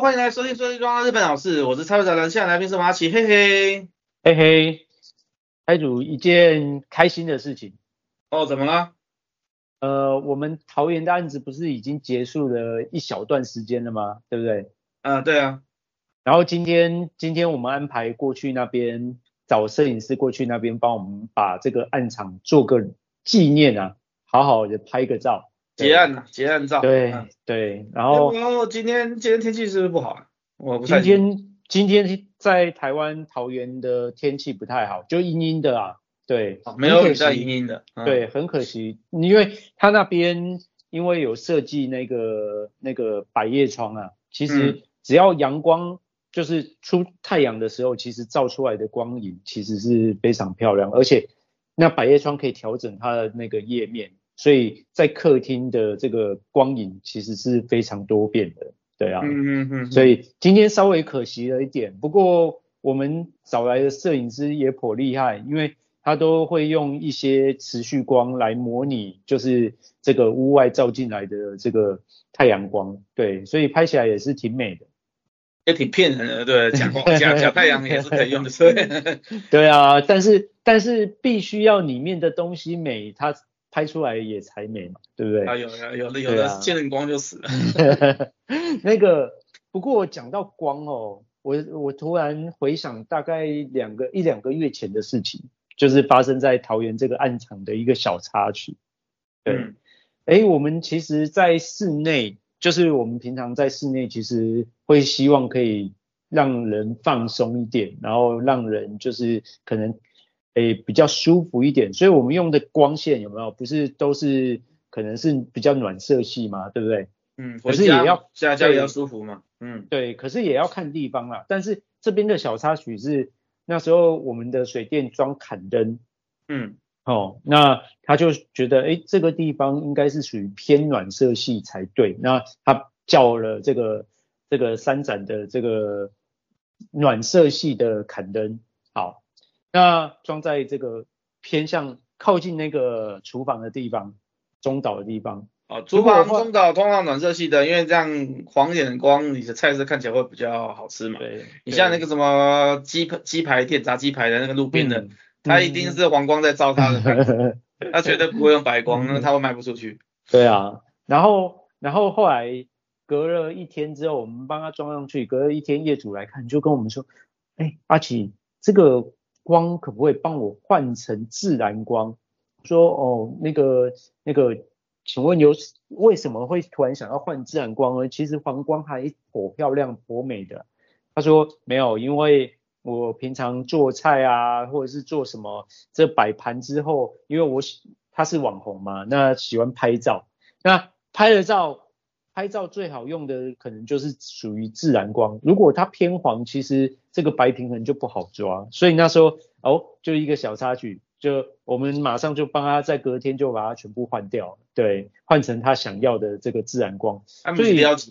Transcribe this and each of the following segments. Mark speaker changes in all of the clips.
Speaker 1: 欢迎来收听《设计装日本老师》，我是蔡会长，人，现在来宾是马奇，嘿嘿，
Speaker 2: 嘿嘿，开组一件开心的事情。
Speaker 1: 哦，怎么了？
Speaker 2: 呃，我们桃园的案子不是已经结束了一小段时间了吗？对不对？
Speaker 1: 嗯、呃，对啊。
Speaker 2: 然后今天，今天我们安排过去那边找摄影师过去那边帮我们把这个案场做个纪念啊，好好的拍个照。
Speaker 1: 结案了，结案照。
Speaker 2: 对对，然后
Speaker 1: 然后今天今天天气是不是不好啊？我不
Speaker 2: 今天今天在台湾桃园的天气不太好，就阴阴的啊。对，
Speaker 1: 没有雨在阴阴的。
Speaker 2: 对，很可惜，因为他那边因为有设计那个那个百叶窗啊，其实只要阳光就是出太阳的时候，其实照出来的光影其实是非常漂亮，而且那百叶窗可以调整它的那个页面。所以在客厅的这个光影其实是非常多变的，对啊，嗯嗯嗯，所以今天稍微可惜了一点，不过我们找来的摄影师也颇厉害，因为他都会用一些持续光来模拟，就是这个屋外照进来的这个太阳光，对，所以拍起来也是挺美的，
Speaker 1: 也挺骗人的，对，假光假假太阳也是可以用的，所以
Speaker 2: 对啊，但是但是必须要里面的东西美，它。拍出来也才美嘛，对不对？
Speaker 1: 啊，有有有的有的见了光就死了。
Speaker 2: 那个，不过讲到光哦，我我突然回想大概两个一两个月前的事情，就是发生在桃园这个暗场的一个小插曲。对，哎、嗯，我们其实，在室内，就是我们平常在室内，其实会希望可以让人放松一点，然后让人就是可能。诶，比较舒服一点，所以我们用的光线有没有？不是都是可能是比较暖色系嘛，对不对？
Speaker 1: 嗯，可是也要家家也要舒服嘛。嗯，
Speaker 2: 对，可是也要看地方啦。但是这边的小插曲是那时候我们的水电装砍灯，嗯，哦，那他就觉得诶，这个地方应该是属于偏暖色系才对。那他叫了这个这个三盏的这个暖色系的砍灯，好。那装在这个偏向靠近那个厨房的地方，中岛的地方。
Speaker 1: 哦，厨房中岛通常暖色系的，因为这样黄一点的光，你的菜色看起来会比较好吃嘛。对。你像那个什么鸡鸡排店、炸鸡排的那个路边的，嗯、它一定是黄光在照它的，它绝对不会用白光，那它会卖不出去。
Speaker 2: 对啊。然后，然后后来隔了一天之后，我们帮他装上去，隔了一天业主来看，就跟我们说，哎，阿奇，这个。光可不可以帮我换成自然光？说哦，那个那个，请问有为什么会突然想要换自然光呢？其实黄光还颇漂亮、颇美的。他说没有，因为我平常做菜啊，或者是做什么，这摆盘之后，因为我他是网红嘛，那喜欢拍照，那拍了照。拍照最好用的可能就是属于自然光，如果它偏黄，其实这个白平衡就不好抓。所以那时候哦，就一个小插曲，就我们马上就帮他在隔天就把它全部换掉，对，换成他想要的这个自然光。
Speaker 1: 所以要拆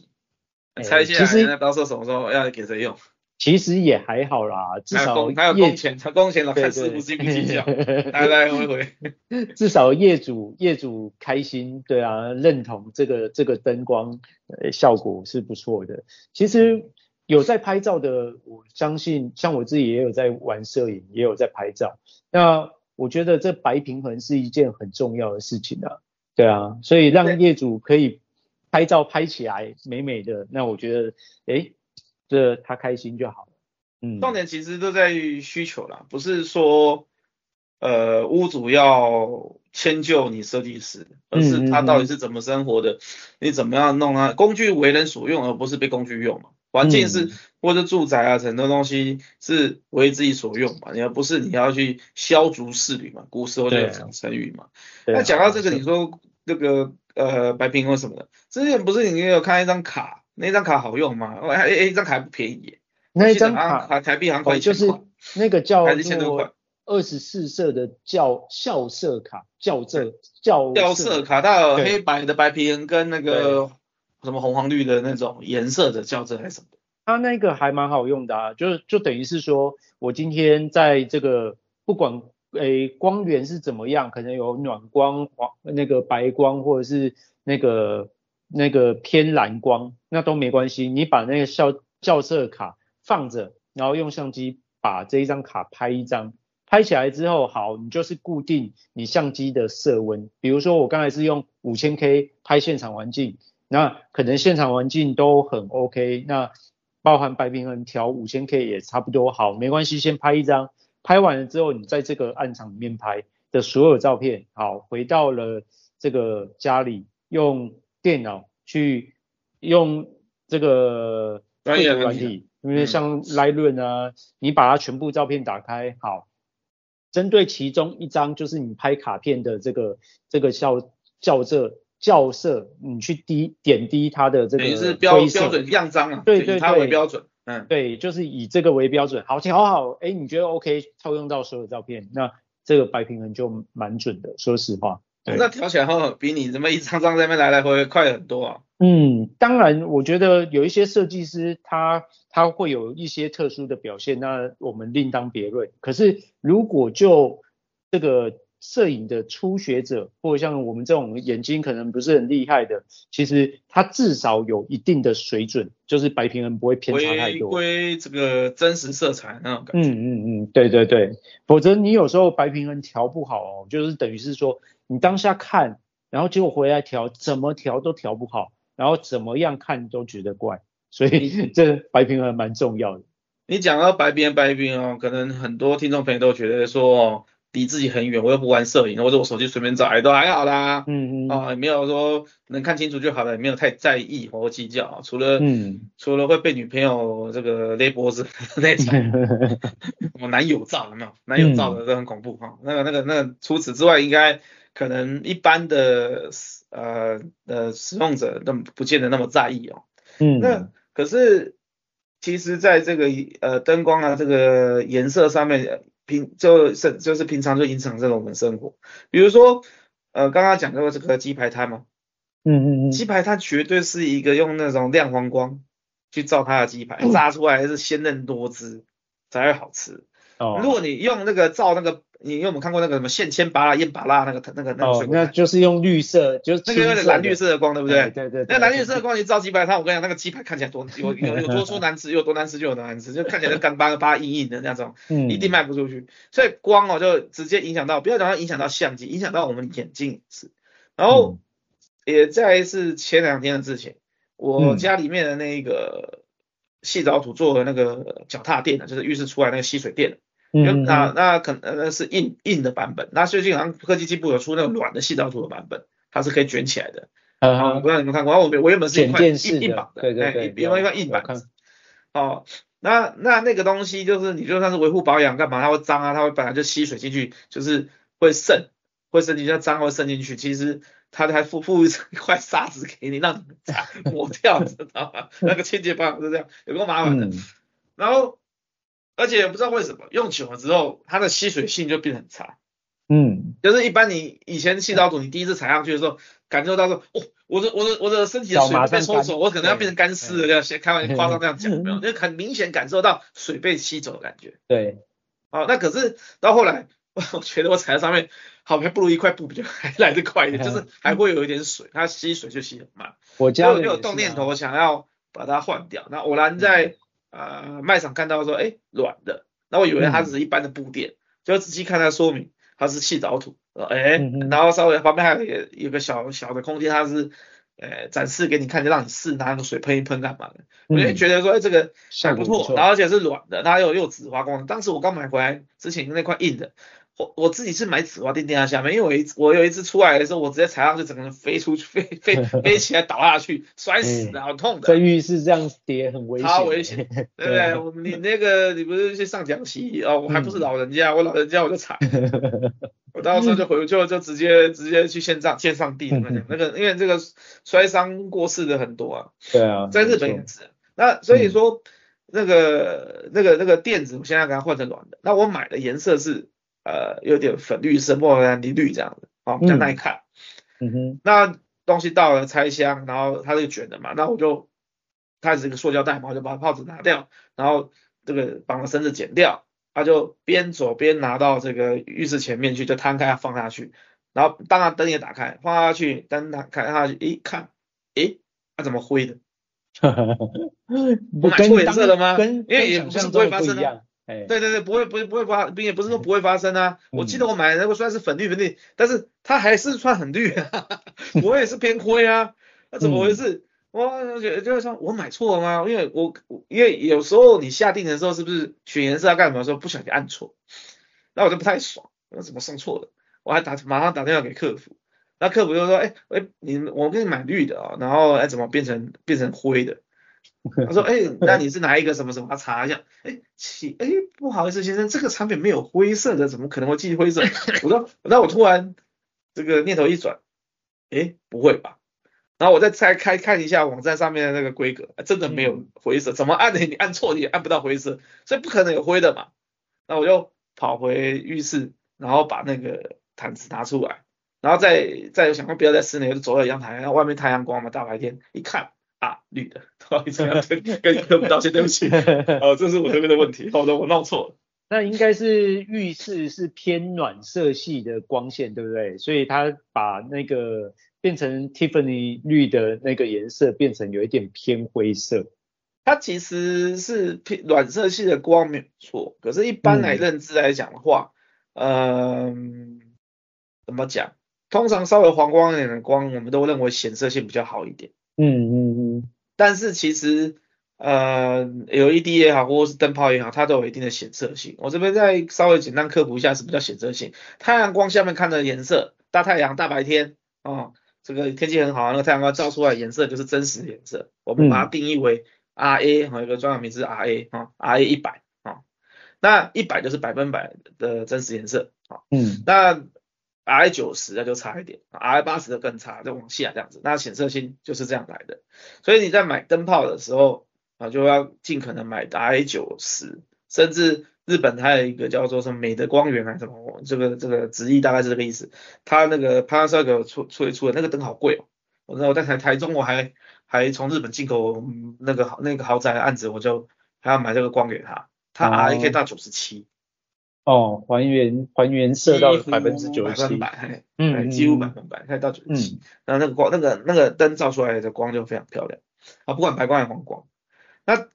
Speaker 1: 下来，其实到时候什么时候要给谁用？
Speaker 2: 其实也还好啦，至少
Speaker 1: 还有工钱，他工钱老看师傅计不计较，来来回回，
Speaker 2: 至少业主业主开心，对啊，认同这个这个灯光呃效果是不错的。其实有在拍照的，我相信像我自己也有在玩摄影，也有在拍照。那我觉得这白平衡是一件很重要的事情啊，对啊，所以让业主可以拍照拍起来美美的，那我觉得诶这他开心就好了。嗯，
Speaker 1: 重点其实都在于需求啦，不是说呃屋主要迁就你设计师，而是他到底是怎么生活的，嗯、你怎么样弄啊？工具为人所用，而不是被工具用嘛。环境是、嗯、或者住宅啊，很多东西是为自己所用嘛，你而不是你要去削足适履嘛。古时候就有讲成语嘛。那讲到这个，你说那个呃白平衡什么的，之前不是你有看一张卡？那张卡好用吗？哎哎，一张卡还不便宜，
Speaker 2: 那一张卡
Speaker 1: 台币好像快一千块，
Speaker 2: 就是那个叫做二十四色的校校色卡，校色校
Speaker 1: 校色卡，它有黑白的白平衡跟那个什么红黄绿的那种颜色的校色还是什么的。
Speaker 2: 它那个还蛮好用的啊，就就等于是说我今天在这个不管诶光源是怎么样，可能有暖光、黄那个白光或者是那个。那个偏蓝光，那都没关系。你把那个校校色卡放着，然后用相机把这一张卡拍一张，拍起来之后，好，你就是固定你相机的色温。比如说我刚才是用五千 K 拍现场环境，那可能现场环境都很 OK，那包含白平衡调五千 K 也差不多好，没关系，先拍一张，拍完了之后，你在这个暗场里面拍的所有照片，好，回到了这个家里，用电脑去用这个绘图软体，因为像 Lightroom 啊，你把它全部照片打开，好，针对其中一张就是你拍卡片的这个这个校校色校色，你去滴点滴它的这个，
Speaker 1: 也是标标准样张啊，
Speaker 2: 对对对，
Speaker 1: 它为标准，嗯，
Speaker 2: 对，就是以这个为标准，好，好好，哎，你觉得 OK，套用到所有照片，那这个白平衡就蛮准的，说实话。
Speaker 1: 那调起来后，比你这么一张张在那边来来回回快很多啊。
Speaker 2: 嗯，当然，我觉得有一些设计师他他会有一些特殊的表现，那我们另当别论。可是如果就这个。摄影的初学者，或者像我们这种眼睛可能不是很厉害的，其实他至少有一定的水准，就是白平衡不会偏差太多。
Speaker 1: 归这个真实色彩那种感觉。
Speaker 2: 嗯嗯嗯，对对对，否则你有时候白平衡调不好哦，就是等于是说你当下看，然后结果回来调，怎么调都调不好，然后怎么样看都觉得怪，所以这白平衡蛮重要的。
Speaker 1: 你讲到白平衡白平衡哦，可能很多听众朋友都觉得说哦。离自己很远，我又不玩摄影，或者我手机随便照，也都还好啦。嗯嗯。啊，也没有说能看清楚就好了，也没有太在意或计较。除了，嗯，除了会被女朋友这个勒脖子 那种，什么男友照有没有？男友照的都很恐怖哈、嗯。那个那个那个，除此之外，应该可能一般的呃呃使用者都不见得那么在意哦。嗯。那可是，其实在这个呃灯光啊这个颜色上面。平就是就是平常就影响这种我们生活，比如说呃刚刚讲到这个鸡排摊嘛，嗯嗯嗯，鸡排摊绝对是一个用那种亮黄光去照它的鸡排，炸出来是鲜嫩多汁才会好吃。哦，如果你用那个照那个。你有没有看过那个什么线签巴拉烟巴拉那个那个那个水果？
Speaker 2: 哦，那就是用绿色，就是那个
Speaker 1: 蓝绿色的光，对不对？
Speaker 2: 对对，对，对。
Speaker 1: 那蓝绿色的光你照鸡排它，我跟你讲，那个鸡排看起来多有有有多说难吃，有多难吃就有多难吃，就看起来干巴巴硬硬的那种，嗯，一定卖不出去。所以光哦就直接影响到，不要讲它影响到相机，影响到我们眼睛也是。然后也再是前两天的事情，我家里面的那个细藻土做的那个脚踏垫的，就是浴室出来那个吸水垫。嗯，那那可能那是硬硬的版本，那最近好像科技进步有出那种软的矽藻土的版本，它是可以卷起来的。嗯，我不知道你们看过，我我原本是一块硬硬板的，对对对，原本一块硬板子。哦，那那那个东西就是你就算是维护保养干嘛，它会脏啊，它会本来就吸水进去，就是会渗，会渗进去，脏会渗进去。其实它还附附一块沙子给你，让你 抹掉，知道吗？那个清洁保养是这样，有够麻烦的。然后。而且不知道为什么用久了之后，它的吸水性就变得很差。嗯，就是一般你以前矽藻土，你第一次踩上去的时候，感受到说，哦，我的我的我的身体的水被抽走，我可能要变成干湿了，这样先开玩笑夸张这样讲，没有，就很明显感受到水被吸走的感觉。
Speaker 2: 对，
Speaker 1: 好，那可是到后来，我觉得我踩在上面，好像不如一块布比较还来得快一点，就是还会有一点水，它吸水就吸很慢。
Speaker 2: 我家
Speaker 1: 就有动念头想要把它换掉，那偶然在。呃，卖场看到说，哎，软的，那我以为它只是一般的布垫，就仔细看它说明，它是气导土，哎，然后稍微旁边还有有个小小的空间，它是，呃，展示给你看，就让你试拿那个水喷一喷干嘛的，我就觉得说，哎，这个还不错，然后而且是软的，它又又紫花光，当时我刚买回来之前那块硬的。我我自己是买紫花垫垫在下面，因为我一我有一次出来的时候，我直接踩上去，整个人飞出去，飞飞 飞起来倒下去，摔死的，好痛的。
Speaker 2: 在浴室这样跌很危险，
Speaker 1: 超危险，对不对？我你那个你不是去上讲席哦？我还不是老人家，我老人家我就踩，我到时候就回就就直接直接去献上献上帝那个，因为这个摔伤过世的很多啊。
Speaker 2: 对啊，
Speaker 1: 在日本也是。那所以说那个那个那个垫子，我现在给它换成软的。那我买的颜色是。呃，有点粉绿色、莫兰迪绿这样的，哦，比较耐看。嗯哼，那东西到了拆箱，然后它是卷的嘛，那我就它是一个塑胶袋嘛，我就把泡子拿掉，然后这个绑的绳子剪掉，它就边走边拿到这个浴室前面去，就摊开放下去，然后当然灯也打开，放下去，灯打开下去，一看，诶，它、啊、怎么灰的？
Speaker 2: 我
Speaker 1: 买错颜色了吗？
Speaker 2: 跟
Speaker 1: 因为也不是不会发生
Speaker 2: 啊。
Speaker 1: 对对对，不会不会不会发，并也不是说不会发生啊。我记得我买的那个虽然是粉绿粉绿，但是它还是算很绿啊，我也是偏灰啊，那怎么回事？我觉得就是说我买错了吗？因为我因为有时候你下定的时候是不是选颜色要干什么的时候不小心按错，那我就不太爽，我怎么送错了？我还打马上打电话给客服，那客服就说，哎哎，你我给你买绿的啊，然后哎怎么变成变成灰的？他说，哎，那你是哪一个什么什么？他查一下，哎，起，哎，不好意思先生，这个产品没有灰色的，怎么可能会寄灰色？我说，那我突然这个念头一转，哎，不会吧？然后我再拆开看一下网站上面的那个规格，真的没有灰色，怎么按的你按错你也按不到灰色，所以不可能有灰的嘛。那我就跑回浴室，然后把那个毯子拿出来，然后再再想说不要在室内，我就走到阳台，然后外面太阳光嘛，大白天一看啊，绿的，不好意思，跟跟客户道歉，对不起，哦，这是我这边的问题，好的，我弄错了。
Speaker 2: 那应该是浴室是偏暖色系的光线，对不对？所以它把那个。变成 Tiffany 绿的那个颜色，变成有一点偏灰色。
Speaker 1: 它其实是偏暖色系的光没有错，可是，一般来认知来讲的话，嗯，呃、怎么讲？通常稍微黄光一点的光，我们都认为显色性比较好一点。
Speaker 2: 嗯嗯嗯。
Speaker 1: 但是其实，呃，LED 也好，或者是灯泡也好，它都有一定的显色性。我这边再稍微简单科普一下，什么叫显色性？太阳光下面看的颜色，大太阳、大白天啊。哦这个天气很好，那个太阳光照出来颜色就是真实的颜色，我们把它定义为 RA，哈、嗯，一个专有名词 RA 啊，RA 一百啊，那一百就是百分百的真实颜色啊，嗯，那 RA 九十那就差一点，RA 八十的更差，再往下这样子，那显色性就是这样来的，所以你在买灯泡的时候啊，就要尽可能买 RA 九十，甚至。日本它有一个叫做什么美的光源还是什么，这个这个直译大概是这个意思。它那个 Panasonic 出出出的那个灯好贵哦，我我在台台中我还还从日本进口那个那个豪宅的案子，我就还要买这个光给他，它 RA 可以到九十七。
Speaker 2: 哦，还原还原色到百分之九十七。
Speaker 1: 嗯，几乎百分百，可以到九十七。那那个光那个那个灯照出来的光就非常漂亮啊，不管白光还是黄光。那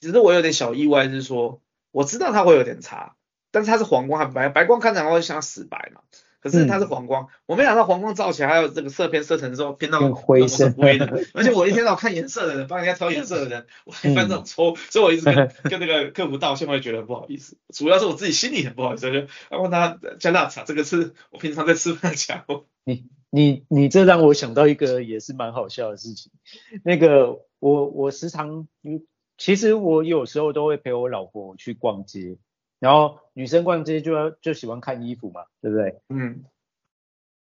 Speaker 1: 只是我有点小意外是说。我知道它会有点差，但是它是黄光，白白光看起来会像死白嘛，可是它是黄光，嗯、我没想到黄光照起来还有这个色偏色沉之后偏到
Speaker 2: 灰色。灰的，
Speaker 1: 而且我一天到晚看颜色的人，帮人家挑颜色的人，我还犯这种错，嗯、所以我一直跟 跟那个客服道歉，我也觉得很不好意思，主要是我自己心里很不好意思，就问他加辣茶，这个是我平常在吃饭的家伙。
Speaker 2: 你你你这让我想到一个也是蛮好笑的事情，那个我我时常其实我有时候都会陪我老婆去逛街，然后女生逛街就要就喜欢看衣服嘛，对不对？嗯。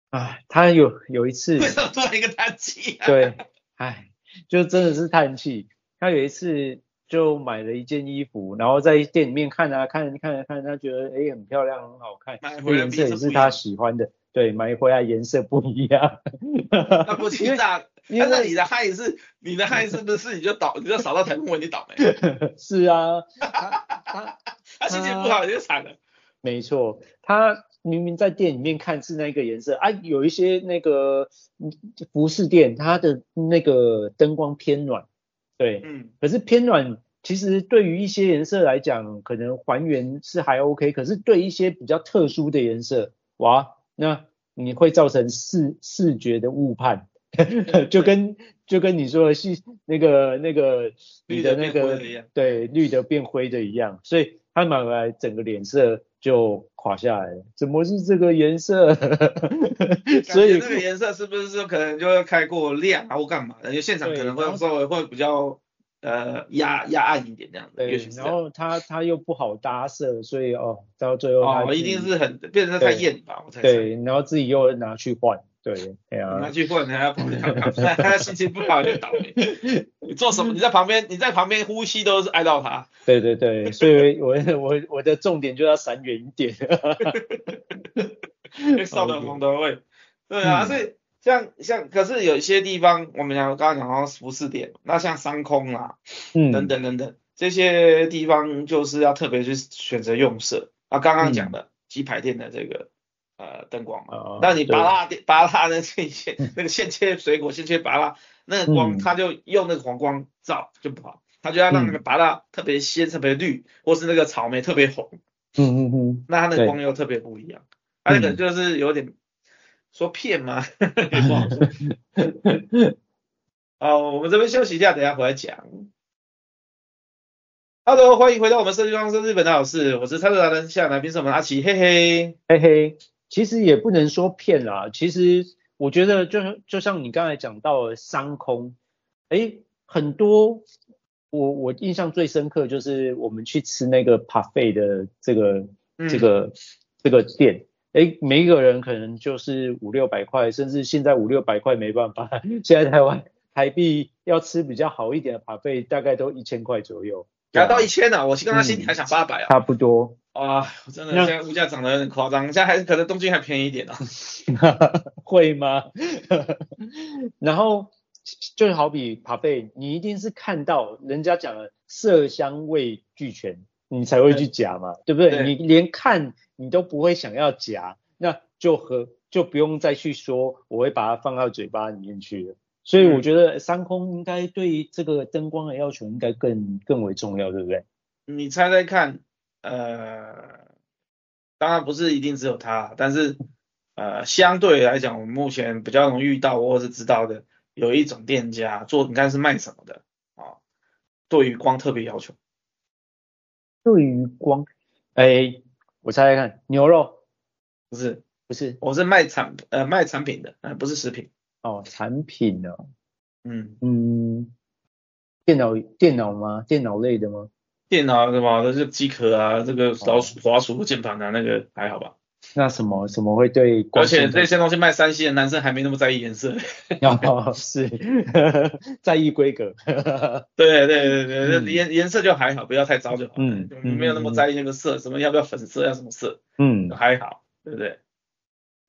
Speaker 2: 哎，她有有一次。
Speaker 1: 为什么做一个叹气？
Speaker 2: 对，哎，就真的是叹气。她有一次就买了一件衣服，然后在店里面看啊看看啊看，她觉得哎很漂亮很好看，颜色也是她喜欢的。对，买回来颜色不一样。
Speaker 1: 那不气炸。因为你的害是，你的害是不是你就倒，你就扫到台风尾，你倒霉。
Speaker 2: 是啊
Speaker 1: 他心情不好你就惨了。
Speaker 2: 没错，他明明在店里面看是那个颜色啊，有一些那个服饰店，它的那个灯光偏暖，对，嗯，可是偏暖其实对于一些颜色来讲，可能还原是还 OK，可是对一些比较特殊的颜色，哇，那你会造成视视觉的误判。就跟就跟你说的是那个那个你的那个对绿的变灰的一样，所以他买回来整个脸色就垮下来了。怎么是这个颜色？所以这
Speaker 1: 个颜色是不是说可能就会开过亮啊或干嘛的？因为现场可能会稍微会比较呃压压暗一点这样子。
Speaker 2: 对，然后它它又不好搭色，所以哦到最后
Speaker 1: 哦一定是很变成太艳吧，我猜。
Speaker 2: 对，然后自己又拿去换。对，哎呀，
Speaker 1: 拿去混，还要跑去看看，他心情不好就倒霉。你做什么？你在旁边，你在旁边呼吸都是挨到他。
Speaker 2: 对对对，所以我我我的重点就要闪远一点。
Speaker 1: 少了 红灯位。对啊，所以像像，可是有一些地方，我们讲刚刚讲到服饰店，那像商空啊，嗯，等等等等，这些地方就是要特别去选择用色。啊，刚刚讲的鸡排店的这个。呃灯光嘛。
Speaker 2: 哦、
Speaker 1: 那你拔拉拔拉那线线那个现切水果现切拔拉那个光，它、嗯、就用那个黄光照就不好，它就要让那个拔拉特别鲜、特别绿，或是那个草莓特别红。
Speaker 2: 嗯嗯嗯。
Speaker 1: 那它那个光又特别不一样。它那个就是有点说骗吗？也 不好说。哦，我们这边休息一下，等一下回来讲。Hello，欢迎回到我们设计装修日本的老师，我是参赛达人，现在来宾是我们阿奇，嘿嘿
Speaker 2: 嘿嘿。其实也不能说骗啦，其实我觉得就就像你刚才讲到的商空，哎，很多我我印象最深刻就是我们去吃那个 buffet 的这个、嗯、这个这个店，哎，每一个人可能就是五六百块，甚至现在五六百块没办法，现在台湾台币要吃比较好一点的 buffet 大概都一千块左右。
Speaker 1: 达到一千了，我刚刚心里还想八百啊。
Speaker 2: 差不多。
Speaker 1: 啊，真的现在物价涨得有点夸张，现在还可能东京还便宜一点呢、啊。
Speaker 2: 会吗？然后就好比扒贝，你一定是看到人家讲的色香味俱全，你才会去夹嘛，对，对不对，对？你连看你都不会想要夹，那就和就不用再去说我会把它放到嘴巴里面去了。所以我觉得三空应该对这个灯光的要求应该更更为重要，对不对？
Speaker 1: 你猜猜看，呃，当然不是一定只有他，但是呃，相对来讲，我们目前比较容易遇到或是知道的，有一种店家做，你看是卖什么的啊？对于光特别要求。
Speaker 2: 对于光，哎，我猜猜看，牛肉？
Speaker 1: 不是，
Speaker 2: 不是，
Speaker 1: 我是卖产呃卖产品的，呃不是食品。
Speaker 2: 哦，产品哦？
Speaker 1: 嗯
Speaker 2: 嗯，电脑电脑吗？电脑类的吗？
Speaker 1: 电脑什么？都是机壳啊，这个老鼠、滑鼠、键盘啊，那个还好吧？
Speaker 2: 那什么什么会对？
Speaker 1: 而且这些东西卖三星的男生还没那么在意颜色。
Speaker 2: 哦，是，在意规格。
Speaker 1: 对对对对，颜颜色就还好，不要太糟就好。
Speaker 2: 嗯，
Speaker 1: 没有那么在意那个色，什么要不要粉色，要什么色？
Speaker 2: 嗯，
Speaker 1: 还好，对不对？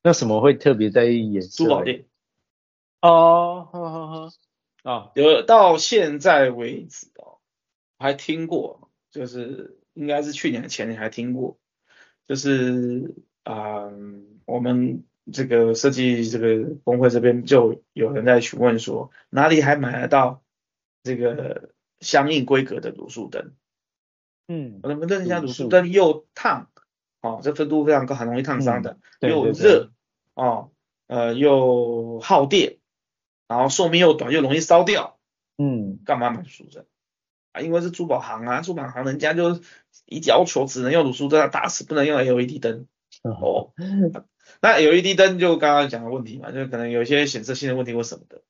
Speaker 2: 那什么会特别在意颜色？
Speaker 1: 珠宝店。
Speaker 2: 哦，好好好，啊，
Speaker 1: 有到现在为止哦，还听过，就是应该是去年前年还听过，就是啊、呃，我们这个设计这个工会这边就有人在询问说，哪里还买得到这个相应规格的卤素灯？
Speaker 2: 嗯，
Speaker 1: 我们认一下卤素灯又烫，哦，这温度非常高，很容易烫伤的，
Speaker 2: 嗯、
Speaker 1: 又热，哦，呃，又耗电。然后寿命又短又容易烧掉，
Speaker 2: 嗯，
Speaker 1: 干嘛买卤素灯啊？因为是珠宝行啊，珠宝行人家就一要求只能用卤素灯，打死不能用 LED 灯。哦，那 LED 灯就刚刚讲的问题嘛，就可能有一些显色性的问题或什么的。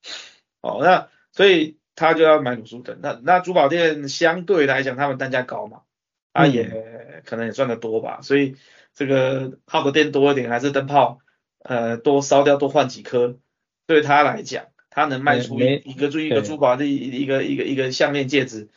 Speaker 1: 哦，那所以他就要买卤素灯。那那珠宝店相对来讲，他们单价高嘛，啊也可能也赚得多吧。所以这个耗的电多一点，还是灯泡呃多烧掉多换几颗，对他来讲。他能卖出一一个珠一个珠宝的一一个一个一个项链戒指，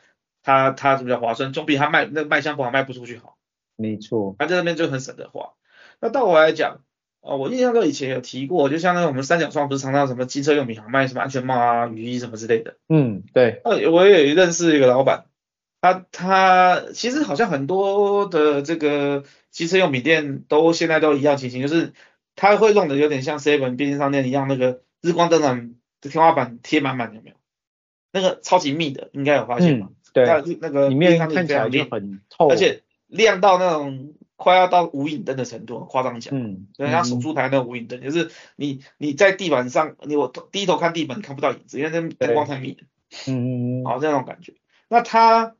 Speaker 1: 他他比较划算，总比他卖那个卖相不好卖不出去好。
Speaker 2: 没错，
Speaker 1: 他在那边就很省得花。那到我来讲，哦，我印象中以前有提过，就像那个我们三角窗不是常常什么机车用品行卖什么安全帽啊、雨衣什么之类的。
Speaker 2: 嗯，对。
Speaker 1: 呃，我也认识一个老板，他他其实好像很多的这个机车用品店都现在都一样情形，就是他会弄得有点像 Seven 便利商店一样，那个日光灯的。天花板贴满满有没有？那个超级密的，应该有发现吗？
Speaker 2: 嗯、对，
Speaker 1: 那那个
Speaker 2: 里面看起来就很透，
Speaker 1: 而且亮到那种快要到无影灯的程度，夸张讲。
Speaker 2: 嗯，
Speaker 1: 人家手术台那种无影灯，就是你你在地板上，你我低头看地板看不到影子，因为那灯光太密了。
Speaker 2: 嗯嗯，
Speaker 1: 好，这种感觉。那它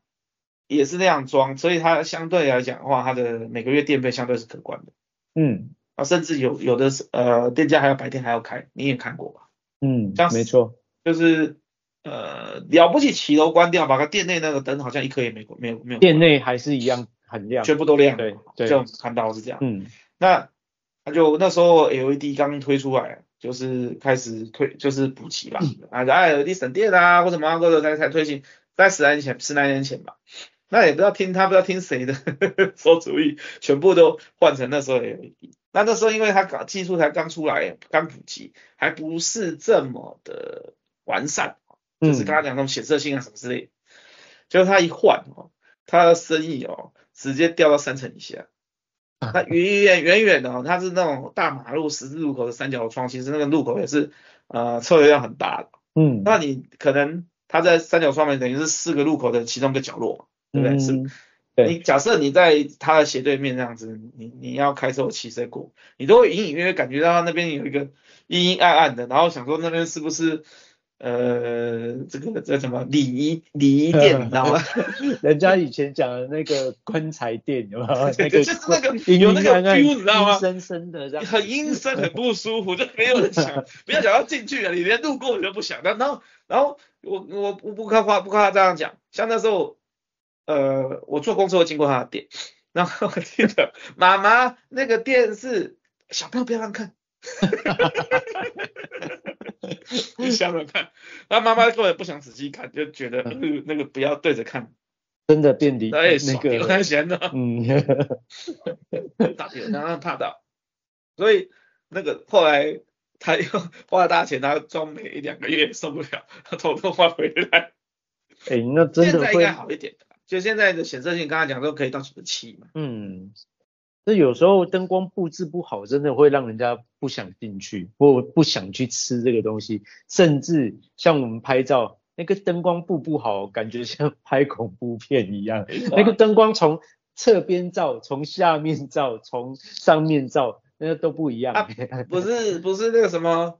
Speaker 1: 也是那样装，所以它相对来讲的话，它的每个月电费相对是可观的。
Speaker 2: 嗯，
Speaker 1: 啊，甚至有有的是呃店家还要白天还要开，你也看过吧？
Speaker 2: 嗯，这样没错，
Speaker 1: 就是呃了不起，骑楼关掉，把它店内那个灯好像一颗也没过，没有没有。
Speaker 2: 店内还是一样很亮，
Speaker 1: 全部都亮。
Speaker 2: 对对，
Speaker 1: 就看到是这样。
Speaker 2: 嗯，
Speaker 1: 那那就那时候 LED 刚推出来，就是开始推就是补齐吧，啊 LED 省电啊或者什么或者才才推行，在十来年前十来年前吧，那也不知道听他不知道听谁的 馊主意，全部都换成那时候 LED。那那时候，因为他搞技术才刚出来，刚普及，还不是这么的完善，就是刚刚讲那种显色性啊什么之类的。结果它一换哦，他的生意哦，直接掉到三成以下。那远远远远的哦，他是那种大马路十字路口的三角窗，其实那个路口也是呃车流量很大的。
Speaker 2: 嗯，
Speaker 1: 那你可能他在三角窗面等于是四个路口的其中一个角落，对不对？嗯、是。你假设你在他的斜对面这样子，你你要开车骑车过，你都会隐隐约约感觉到他那边有一个阴阴暗暗的，然后想说那边是不是呃这个叫什么礼仪礼仪店，你知道吗？
Speaker 2: 人家以前讲的那个棺材店有没有？那个
Speaker 1: 就是那个 有那个 feel 你知道吗？
Speaker 2: 阴森森的这样，
Speaker 1: 很阴森，很不舒服，就没有人想，不要想要进去啊，你连路过你都不想。然后然后我我不不夸夸不夸他这样讲，像那时候。呃，我坐公车会经过他的店，然后我记得妈妈那个店是小朋友不要乱看，你想想看，然后妈妈根本不想仔细看，就觉得那个那个不要对着看，
Speaker 2: 真的店里
Speaker 1: 哎那个有太闲了，
Speaker 2: 嗯，
Speaker 1: 打电话让他怕到，所以那个后来他又花了大钱，他装没一两个月受不了，他 偷偷换回来，
Speaker 2: 哎，那真的
Speaker 1: 现在应该好一点。就现在的显色性，刚才讲都可以到什么七嘛。
Speaker 2: 嗯，那有时候灯光布置不好，真的会让人家不想进去，或不想去吃这个东西。甚至像我们拍照，那个灯光布不好，感觉像拍恐怖片一样。那个灯光从侧边照，从下面照，从上面照，那个都不一样。
Speaker 1: 啊、不是不是那个什么。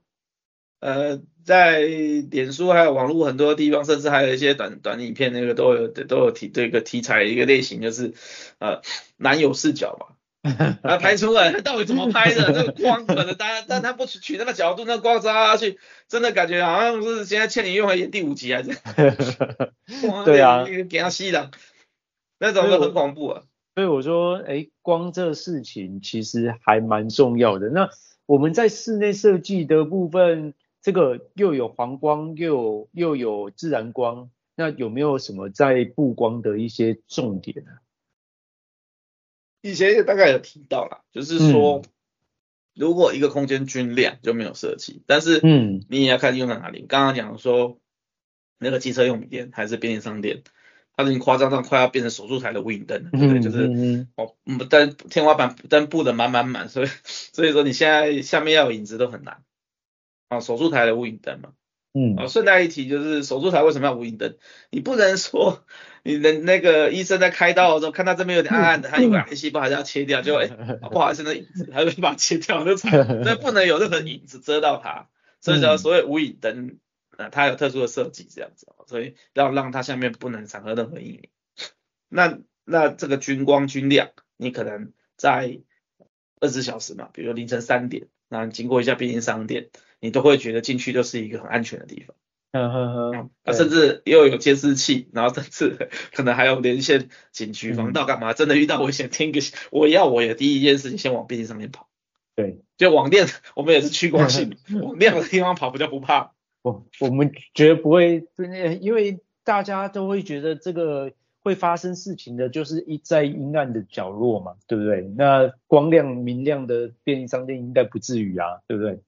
Speaker 1: 呃，在脸书还有网络很多地方，甚至还有一些短短影片，那个都有都有题这个题材一个类型，就是呃男友视角嘛，他拍出来他到底怎么拍的？这个光可能大家，但他不取取那个角度，那光照下去，真的感觉好像是现在《倩女幽魂》演第五集还是？
Speaker 2: 对啊，
Speaker 1: 给他吸的，那种都很恐怖啊。
Speaker 2: 所以我说，哎，光这事情其实还蛮重要的。那我们在室内设计的部分。这个又有黄光，又有又有自然光，那有没有什么在布光的一些重点呢？
Speaker 1: 以前也大概有提到啦，就是说，嗯、如果一个空间均量就没有设计，但是嗯，你也要看用在哪里。嗯、刚刚讲说那个汽车用品店还是便利商店，它已经夸张到快要变成手术台的无影灯了，对不对？嗯、就是嗯哦，灯天花板灯布的满满满，所以所以说你现在下面要有影子都很难。啊，手术台的无影灯嘛，嗯，啊，顺带一提，就是手术台为什么要无影灯？你不能说你的那个医生在开刀的时候，看到这边有点暗暗的，他以为癌细胞还是要切掉，就 哎、欸，不好意思，那影子，还会把它切掉，那那不能有任何影子遮到它，所以叫所谓无影灯，啊，它有特殊的设计这样子，所以要让它下面不能产生任何阴影。那那这个均光均亮，你可能在二十小时嘛，比如凌晨三点，然后经过一下便利商店。你都会觉得进去就是一个很安全的地方，嗯哼哼，啊，甚至又有监视器，然后甚至 可能还有连线警局、防盗干嘛？真的遇到危险，听个我要我也第一件事情先往便利上面跑。
Speaker 2: 对，
Speaker 1: 就网店，我们也是趋光性，往亮的地方跑比较不怕。
Speaker 2: 我我们绝不会，因为大家都会觉得这个。会发生事情的，就是一在阴暗的角落嘛，对不对？那光亮明亮的便利商店应该不至于啊，对不对？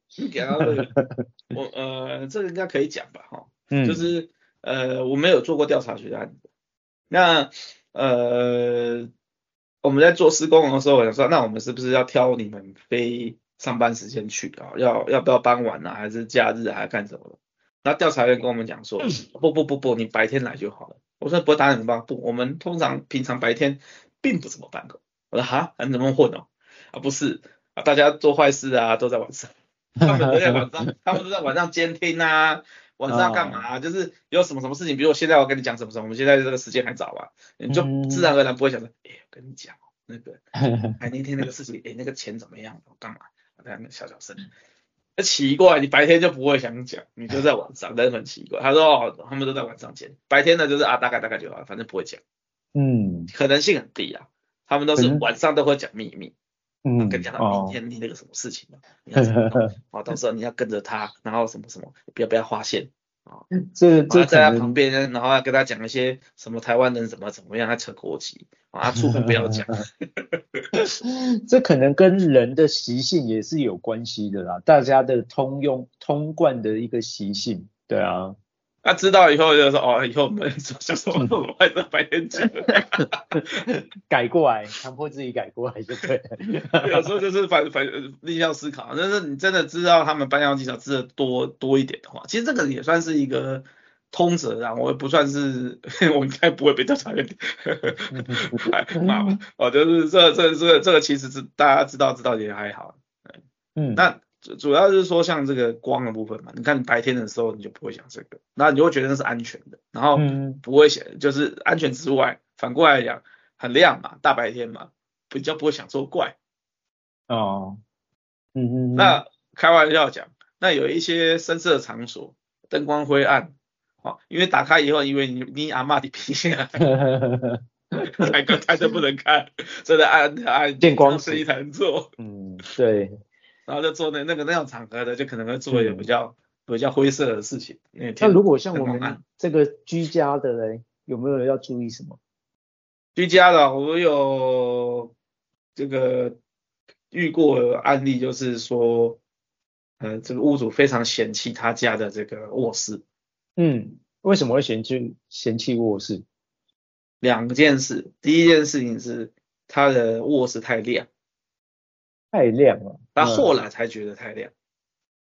Speaker 1: 我呃，这个应该可以讲吧，哈，嗯，就是呃，我没有做过调查学的案，那呃，我们在做施工的时候，我想说，那我们是不是要挑你们非上班时间去啊？要要不要傍晚啊？还是假日还是干什么的？那调查员跟我们讲说，不不不不，你白天来就好了。我说不会打你们吧？不，我们通常平常白天并不怎么办公。我说哈，还怎么混哦？啊不是啊，大家做坏事啊都在晚上，他们都在晚上，他们都在晚上监听啊，晚上干嘛、啊？就是有什么什么事情，比如我现在我跟你讲什么什么，我们现在这个时间还早啊，你就自然而然不会想说，哎、欸，我跟你讲那个，哎那天那个事情，哎、欸、那个钱怎么样？我干嘛？我在那小小声。奇怪，你白天就不会想讲，你就在晚上，但是很奇怪。他说哦，他们都在晚上见，白天呢就是啊，大概大概就好，反正不会讲。嗯，可能性很低啊。他们都是晚上都会讲秘密。嗯，跟你讲到明天你那个什么事情呢？你要怎么弄？哦，到时候你要跟着他，然后什么什么，不要不要发现。啊，这这在他旁边，然后要跟他讲一些什么台湾人怎么怎么样，他扯国旗，啊，出门不要讲。
Speaker 2: 这可能跟人的习性也是有关系的啦，大家的通用通贯的一个习性，对啊。
Speaker 1: 他知道以后就说哦，以后我们小时候我还在白天讲，
Speaker 2: 改过来，强迫自己改过来就对了。
Speaker 1: 有时候就是反反逆向思考，但是你真的知道他们搬家技巧知道多多一点的话，其实这个也算是一个通则啊，我也不算是，我应该不会被调查点，骂吧，哦，就是这这这这个其实是大家知道知道也还好，嗯，那。主主要就是说像这个光的部分嘛，你看白天的时候你就不会想这个，那你就会觉得那是安全的，然后不会想就是安全之外，反过来讲很亮嘛，大白天嘛，比较不会想作怪。
Speaker 2: 哦，嗯嗯，
Speaker 1: 那开玩笑讲，那有一些深色场所，灯光灰暗，哦，因为打开以后，因为你你阿妈的皮下，开关开都不能看，真的暗暗
Speaker 2: 见光
Speaker 1: 死一团做。
Speaker 2: 嗯，对。
Speaker 1: 然后就做那那个那样场合的，就可能会做一点比较、嗯、比较灰色的事情。
Speaker 2: 那如果像我们这个居家的嘞，有没有人要注意什么？
Speaker 1: 居家的，我有这个遇过的案例，就是说，呃，这个屋主非常嫌弃他家的这个卧室。
Speaker 2: 嗯，为什么会嫌弃嫌弃卧室？
Speaker 1: 两件事，第一件事情是他的卧室太亮。
Speaker 2: 太亮了，
Speaker 1: 他后来才觉得太亮。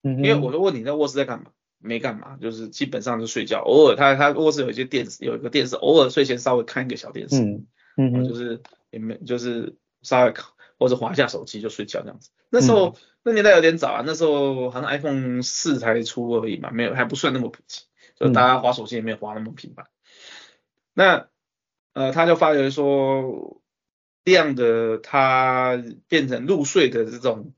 Speaker 1: 嗯，因为我就问你在卧室在干嘛？没干嘛，就是基本上就睡觉。偶尔他他卧室有一些电视，有一个电视，偶尔睡前稍微看一个小电视。嗯嗯，就是也没就是稍微或者滑下手机就睡觉这样子。那时候、嗯、那年代有点早啊，那时候好像 iPhone 四才出而已嘛，没有还不算那么普及，所以大家滑手机也没有滑那么频繁。嗯、那呃他就发觉说。亮的，它变成入睡的这种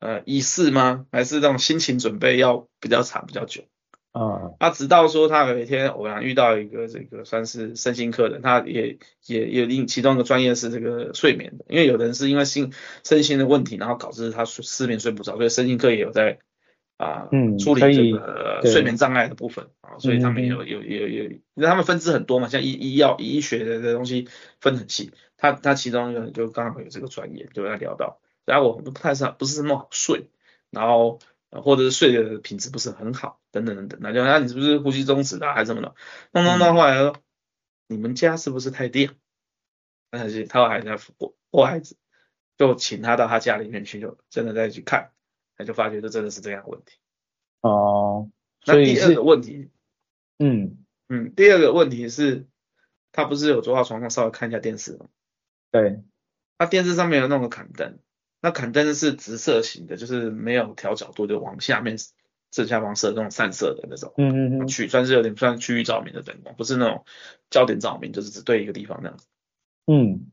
Speaker 1: 呃仪式吗？还是这种心情准备要比较长比较久？啊，他直到说他有一天偶然遇到一个这个算是身心科的，他也也也另其中一个专业是这个睡眠的，因为有的人是因为心身心的问题，然后导致他失眠睡不着，所以身心科也有在啊、嗯、处理这个睡眠障碍的部分啊，所以他们有有有有，因为他们分支很多嘛，像医医药医学的这东西分很细。他他其中一个就刚好有这个专业，就跟他聊到，然后我不太是不是那么好睡，然后或者是睡的品质不是很好，等等等等，那就那你是不是呼吸中止的还是什么的？弄弄到后来说，你们家是不是太低？但是他还在过过孩子，就请他到他家里面去，就真的再去看，他就发觉这真的是这样的问题。
Speaker 2: 哦，
Speaker 1: 那第二个问题，
Speaker 2: 嗯
Speaker 1: 嗯，第二个问题是，他不是有坐到床上稍微看一下电视吗？
Speaker 2: 对，
Speaker 1: 那电视上面有那个砍灯，那砍灯是直射型的，就是没有调角度，就往下面正下方射那种散射的那种，
Speaker 2: 嗯嗯嗯，
Speaker 1: 区算是有点算区域照明的灯光，不是那种焦点照明，就是只对一个地方那样子。
Speaker 2: 嗯，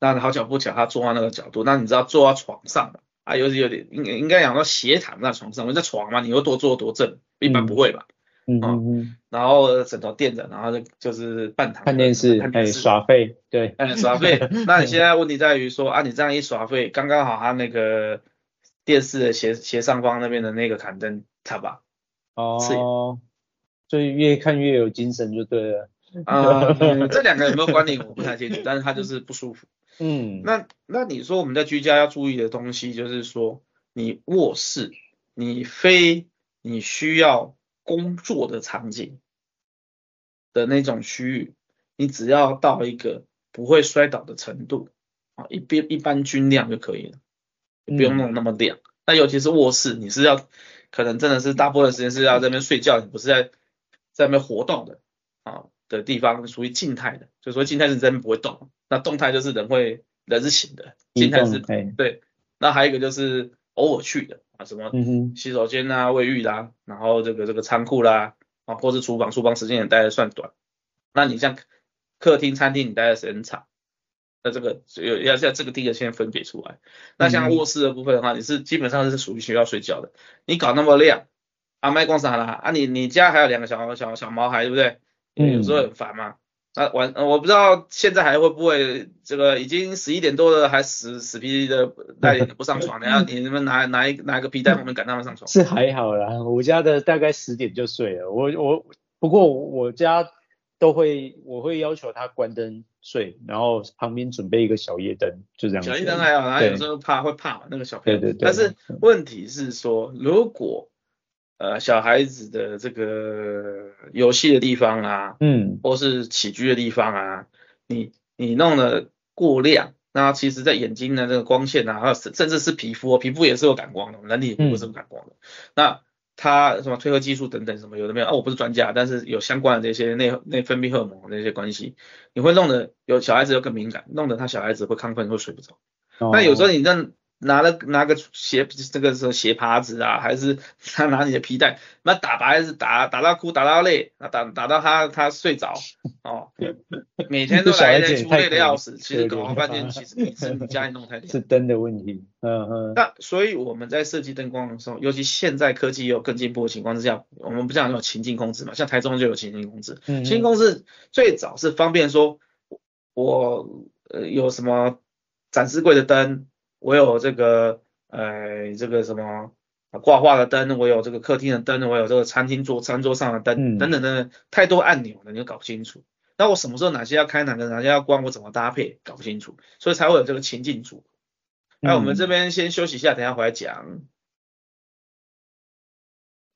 Speaker 1: 那好巧不巧，他坐到那个角度，那你知道坐到床上的啊，有有点应应该讲到斜躺在床上，我在床嘛，你又多坐多正，一般不会吧？嗯
Speaker 2: 嗯嗯，
Speaker 1: 然后枕头垫着，然后就就是半躺
Speaker 2: 看电视，哎，耍废，对，
Speaker 1: 哎，耍废。那你现在问题在于说啊，你这样一耍废，刚刚好他那个电视的斜斜上方那边的那个砍灯插吧？
Speaker 2: 哦，所以越看越有精神就对了。
Speaker 1: 啊、嗯，这两个有没有关联我不太清楚，但是他就是不舒服。
Speaker 2: 嗯，
Speaker 1: 那那你说我们在居家要注意的东西，就是说你卧室，你非你需要。工作的场景的那种区域，你只要到一个不会摔倒的程度啊，一边一般均量就可以了，不用弄那么亮。那、嗯、尤其是卧室，你是要可能真的是大部分时间是要在那边睡觉，你不是在在那边活动的啊的地方，属于静态的。就说静态是人不会动，那动态就是人会人是醒的，静态是对。那还有一个就是偶尔去的啊。什么洗手间啊、卫浴啦，然后这个这个仓库啦，啊，或是厨房，厨房时间也待的算短。那你像客厅、餐厅，你待的时间长，那这个有要要这个第一个先分别出来。那像卧室的部分的话，你是基本上是属于需要睡觉的。你搞那么亮，啊，卖光啥啦？啊，你你家还有两个小小小毛孩，对不对？有时候很烦嘛。啊晚，我不知道现在还会不会这个已经十一点多了，还死死皮的 带不上床，然后你们拿拿一拿一个皮带，我们赶他们上床。
Speaker 2: 是还好啦，我家的大概十点就睡了。我我不过我家都会我会要求他关灯睡，然后旁边准备一个小夜灯，就这样。
Speaker 1: 小夜灯还好，然后有时候怕会怕嘛，那个小朋友。
Speaker 2: 对对对。
Speaker 1: 但是问题是说，如果呃小孩子的这个游戏的地方啊，
Speaker 2: 嗯，
Speaker 1: 或是起居的地方啊，你你弄的过亮，那其实在眼睛的这个光线啊，还有甚至是皮肤，皮肤也是有感光的，人体皮肤是有感光的，嗯、那。它什么褪黑激素等等什么有的没有啊？我不是专家，但是有相关的这些内内分泌荷尔蒙的那些关系，你会弄得有小孩子又更敏感，弄得他小孩子会亢奋会睡不着。那、哦、有时候你让拿了拿个鞋这个是鞋耙子啊，还是他拿你的皮带，那打还是打打到哭打到累，那打打到他他睡着哦，每天都来的出累的要死，其实搞了半天其实你是你家里弄太亮，
Speaker 2: 是灯的问题，嗯嗯。
Speaker 1: 那所以我们在设计灯光的时候，尤其现在科技有更进步的情况之下，我们不讲有情境控制嘛，像台中就有情境控制，情境控制最早是方便说，我呃有什么展示柜的灯。我有这个，呃，这个什么挂画的灯，我有这个客厅的灯，我有这个餐厅桌餐桌上的灯，嗯、等等等等，太多按钮了，你就搞不清楚。那我什么时候哪些要开，哪个哪些要关，我怎么搭配，搞不清楚，所以才会有这个情境组。那、嗯、我们这边先休息一下，等一下回来讲。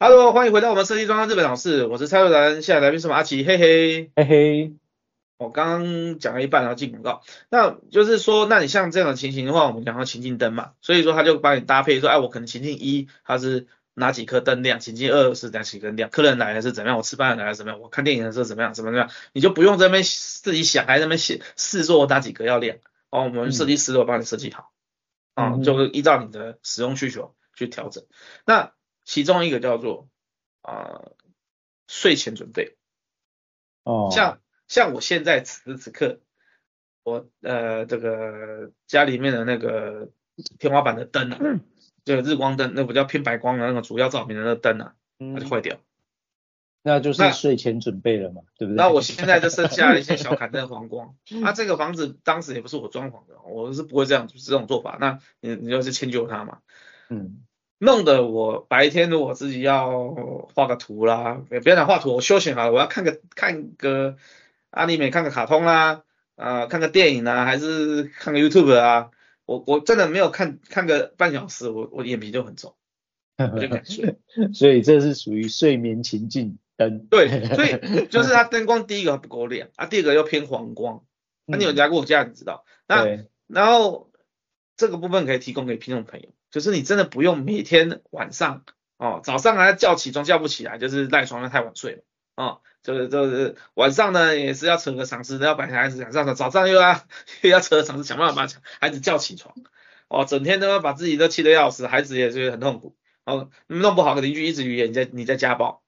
Speaker 1: Hello，欢迎回到我们设计专家日本老师，我是蔡若然，现在来宾是马阿奇，嘿嘿，
Speaker 2: 嘿嘿。
Speaker 1: 我刚刚讲了一半，然后进广告。那就是说，那你像这样的情形的话，我们讲到情境灯嘛，所以说他就帮你搭配说，哎，我可能情境一它是哪几颗灯亮，情境二是哪几颗灯亮，客人来了是怎么样，我吃饭来的是怎么样，我看电影的时候怎么样，怎么样，你就不用在那边自己想，还在那边写试做哪几个要亮，哦，我们设计师都帮你设计好，啊、嗯，就依照你的使用需求去调整。那其中一个叫做啊、呃、睡前准备，哦，像。像我现在此时此刻，我呃这个家里面的那个天花板的灯啊，就日光灯，那不叫偏白光的那个主要照明的那个灯啊，它就坏掉。
Speaker 2: 那就是睡前准备了嘛，对不对？
Speaker 1: 那我现在就剩下了一些小 砍灯黄光。啊，这个房子当时也不是我装潢的，我是不会这样这种做法。那你你就去迁就他嘛。嗯。弄得我白天如果自己要画个图啦，也不要讲画图，我休闲好了，我要看个看个。阿尼美看个卡通啦，啊、呃，看个电影啊，还是看个 YouTube 啊，我我真的没有看看个半小时，我我眼皮就很重，我就敢睡。
Speaker 2: 所以这是属于睡眠情境灯。
Speaker 1: 对，所以就是它灯光第一个不够亮，啊，第二个又偏黄光。那、你有来过我家，你知道。那然后这个部分可以提供给听众朋友，就是你真的不用每天晚上哦，早上还要叫起床叫不起来，就是赖床太晚睡了啊。哦就是就是晚上呢，也是要扯个嗓子，要把孩子想上床，早上又要 又要扯个嗓子，想办法把孩子叫起床，哦，整天都要把自己都气得要死，孩子也是很痛苦，哦，弄不好邻居一直以为你在你在家暴，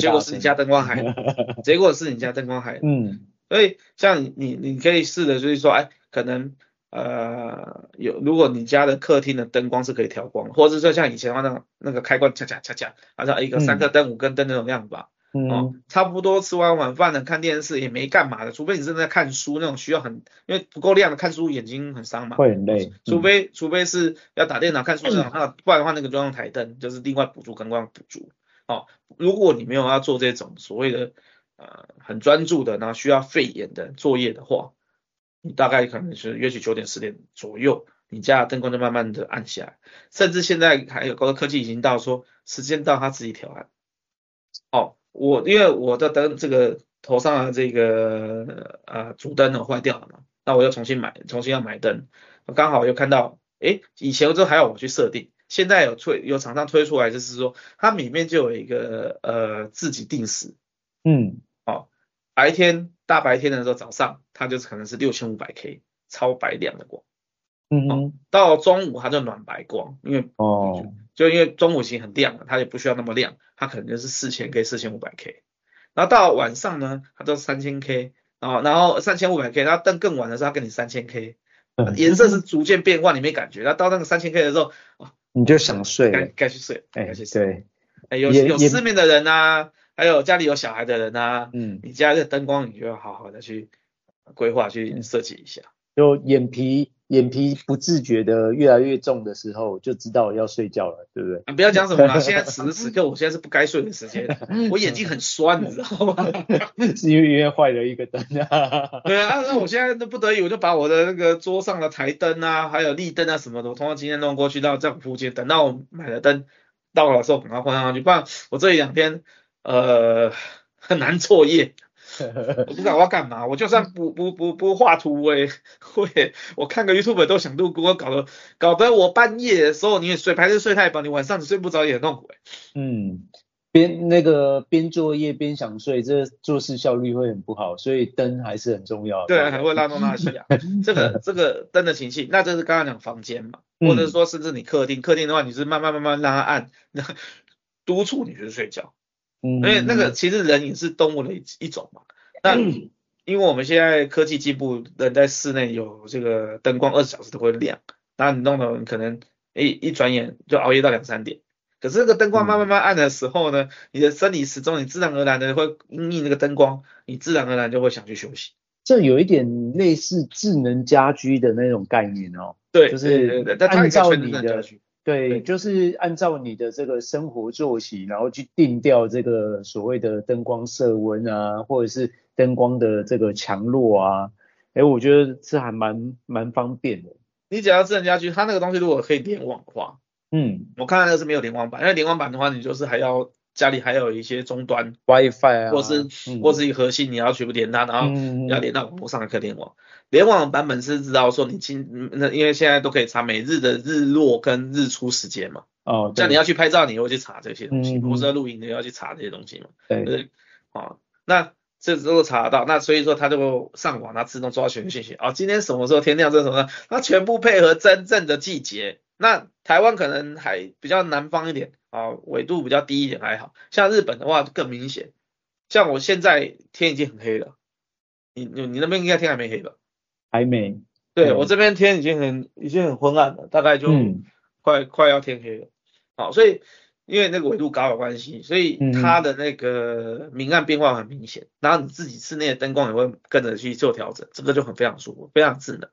Speaker 1: 结果是你家灯光害，结果是你家灯光害，嗯，所以像你你你可以试着就是说，哎，可能呃有如果你家的客厅的灯光是可以调光，或者是说像以前的话那个那个开关恰恰恰恰，好像一个三个灯、嗯、五根灯那种样子吧。嗯、哦，差不多吃完晚饭了，看电视也没干嘛的，除非你正在看书那种需要很，因为不够亮的看书眼睛很伤嘛，
Speaker 2: 会很累。
Speaker 1: 除非、嗯、除非是要打电脑看书那种，嗯、不然的话那个就用台灯，就是另外补助灯光补助。哦，如果你没有要做这种所谓的呃很专注的，然后需要费眼的作业的话，你大概可能是约起九点十点左右，你家的灯光就慢慢的暗下来，甚至现在还有高科技已经到说时间到它自己调暗。哦。我因为我的灯这个头上的这个呃主灯呢坏掉了嘛，那我又重新买，重新要买灯，刚好又看到，诶，以前这还要我去设定，现在有推有厂商推出来，就是说它里面就有一个呃自己定时，嗯，哦，白天大白天的时候早上它就是可能是六千五百 K 超白亮的光。嗯。哼、哦，到中午它就暖白光，因为哦，就因为中午已经很亮了，它也不需要那么亮，它可能就是四千 K、四千五百 K。然后到晚上呢，它都是三千 K，然后，然后三千五百 K，然后灯更晚的时候，它给你三千 K，颜色是逐渐变换，你没感觉。然后到那个三千 K 的时候，哦，
Speaker 2: 你就想睡，
Speaker 1: 该该去睡，该去睡。
Speaker 2: 对，
Speaker 1: 哎，有有失眠的人呐、啊，还有家里有小孩的人呐、啊，嗯，你家的灯光你就要好好的去规划、去设计一下，
Speaker 2: 就眼皮。眼皮不自觉的越来越重的时候，就知道要睡觉了，对不对？
Speaker 1: 啊、不要讲什么了，现在此时此刻，我现在是不该睡的时间，我眼睛很酸，你知道吗？
Speaker 2: 是因为因为坏了一个灯啊。
Speaker 1: 对啊，那我现在都不得已，我就把我的那个桌上的台灯啊，还有立灯啊什么的，我通常今天弄过去到这附近，等到我买了灯，到了的时候赶快换上去，不然我这一两天呃很难作业。我不知道我要干嘛，我就算不不不不画图，我也 会，我看个 YouTube 都想录，给我搞得搞得我半夜的时候，你也睡还是睡太饱，你晚上你睡不着也很痛苦。
Speaker 2: 嗯，边那个边作业边想睡，这做事效率会很不好，所以灯还是很重要的。
Speaker 1: 对，还会拉东拉西啊。这个这个灯的情绪，那这是刚刚讲房间嘛，或者说甚至你客厅，客厅的话你是慢慢慢慢让它暗，那督促你去睡觉。嗯，因为那个其实人也是动物的一一种嘛。那因为我们现在科技进步，人在室内有这个灯光二十小时都会亮，那你弄的可能一一转眼就熬夜到两三点。可是这个灯光慢慢慢暗的时候呢，你的生理时钟，你自然而然的会因应那个灯光，你自然而然就会想去休息。
Speaker 2: 这有一点类似智能家居的那种概念哦。
Speaker 1: 对，
Speaker 2: 就是按照你的。对，就是按照你的这个生活作息，然后去定调这个所谓的灯光色温啊，或者是灯光的这个强弱啊。哎，我觉得这还蛮蛮方便的。
Speaker 1: 你只要智能家居，它那个东西如果可以联网的话，
Speaker 2: 嗯，
Speaker 1: 我看到那个是没有联网版，因为联网版的话，你就是还要家里还有一些终端
Speaker 2: ，WiFi 啊，
Speaker 1: 或是、嗯、或是一核心，你要全部连它，然后要连到网络上才可以联网。联网版本是知道说你今那因为现在都可以查每日的日落跟日出时间嘛。
Speaker 2: 哦。
Speaker 1: 像你要去拍照，你也会去查这些东西；或者录影，你要去查这些东西嘛。
Speaker 2: 对。对。
Speaker 1: 哦，那这时候查得到，那所以说它就上网，它自动抓全部信息。哦，今天什么时候天亮？这什么呢？它全部配合真正的季节。那台湾可能还比较南方一点啊，纬度比较低一点还好。像日本的话更明显。像我现在天已经很黑了，你你你那边应该天还没黑吧？
Speaker 2: 还没，
Speaker 1: 对，我这边天已经很已经很昏暗了，大概就快、嗯、快要天黑了。好，所以因为那个纬度高的关系，所以它的那个明暗变化很明显，然后你自己室内的灯光也会跟着去做调整，这个就很非常舒服，非常智能。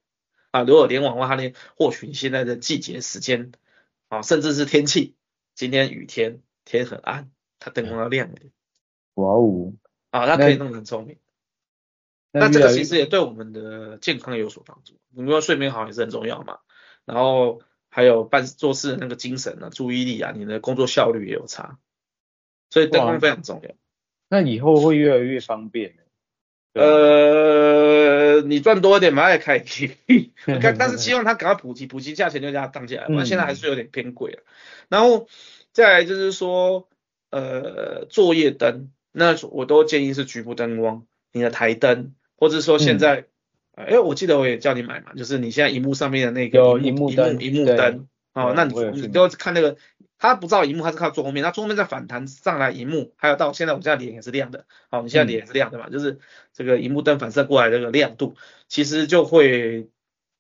Speaker 1: 啊，如果联网的话，它连获取你现在的季节时间，啊，甚至是天气，今天雨天，天很暗，它灯光要亮一点。
Speaker 2: 哇哦，
Speaker 1: 啊，它可以弄得很聪明。那这个其实也对我们的健康有所帮助，你说睡眠好也是很重要嘛。然后还有办做事的那个精神啊、注意力啊，你的工作效率也有差，所以灯光非常重要。
Speaker 2: 那以后会越来越方便。
Speaker 1: 呃，你赚多一点嘛，也可以。但是希望它赶快普及，普及价钱就这样降下来，不然现在还是有点偏贵了。然后再来就是说，呃，作业灯，那我都建议是局部灯光，你的台灯。或者说现在，哎、嗯，我记得我也叫你买嘛，就是你现在荧幕上面的那个
Speaker 2: 荧幕灯，
Speaker 1: 荧幕灯，哦，那你你都看那个，它不照荧幕，它是靠桌面，那桌面再反弹上来荧幕，还有到现在我现在脸也是亮的，好，你现在脸也是亮的嘛，嗯、就是这个荧幕灯反射过来这个亮度，其实就会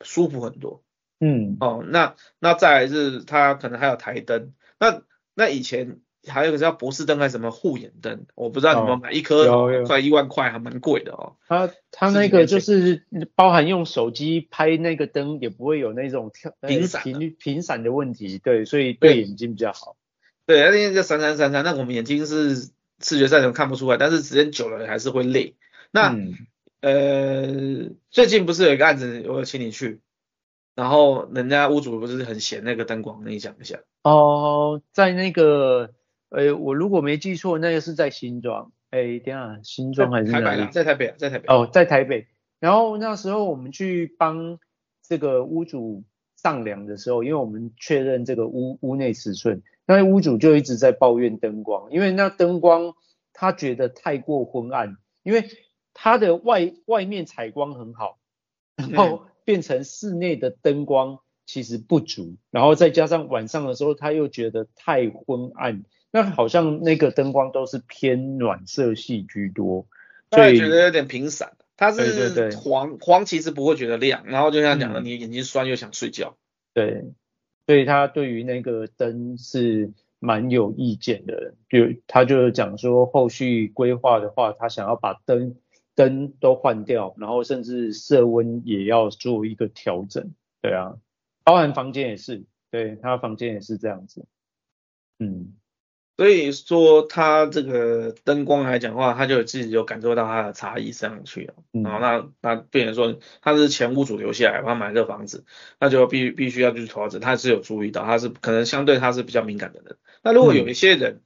Speaker 1: 舒服很多，
Speaker 2: 嗯，
Speaker 1: 哦，那那再来是它可能还有台灯，那那以前。还有一个叫博士灯还是什么护眼灯，我不知道你们买一颗快一万块，还蛮贵的哦。
Speaker 2: 它它那个就是包含用手机拍那个灯也不会有那种跳频闪频频闪的问题，对，所以对眼睛比较好。
Speaker 1: 对，那那个闪闪闪闪，那我们眼睛是视觉上可能看不出来，但是时间久了还是会累。那、嗯、呃最近不是有一个案子，我有请你去，然后人家屋主不是很嫌那个灯光，你讲一下。
Speaker 2: 哦，在那个。哎，我如果没记错，那个是在新庄。哎，等下，新庄还是哪里？
Speaker 1: 在台北啊，在台北。
Speaker 2: 哦，在台北。然后那时候我们去帮这个屋主丈量的时候，因为我们确认这个屋屋内尺寸，那屋主就一直在抱怨灯光，因为那灯光他觉得太过昏暗，因为他的外外面采光很好，然后变成室内的灯光其实不足，然后再加上晚上的时候他又觉得太昏暗。那好像那个灯光都是偏暖色系居多，
Speaker 1: 所以觉得有点频闪。它是黄对对对黄，其实不会觉得亮，然后就像讲的，你眼睛酸又想睡觉。
Speaker 2: 对，所以他对于那个灯是蛮有意见的，就他就讲说后续规划的话，他想要把灯灯都换掉，然后甚至色温也要做一个调整。对啊，包含房间也是，对他房间也是这样子。嗯。
Speaker 1: 所以说，它这个灯光来讲的话，他就自己有感受到它的差异上去了。嗯、然后那那变成说，他是前屋主留下来，他买这个房子，那就必必须要去投资。他是有注意到，他是可能相对他是比较敏感的人，那如果有一些人，嗯、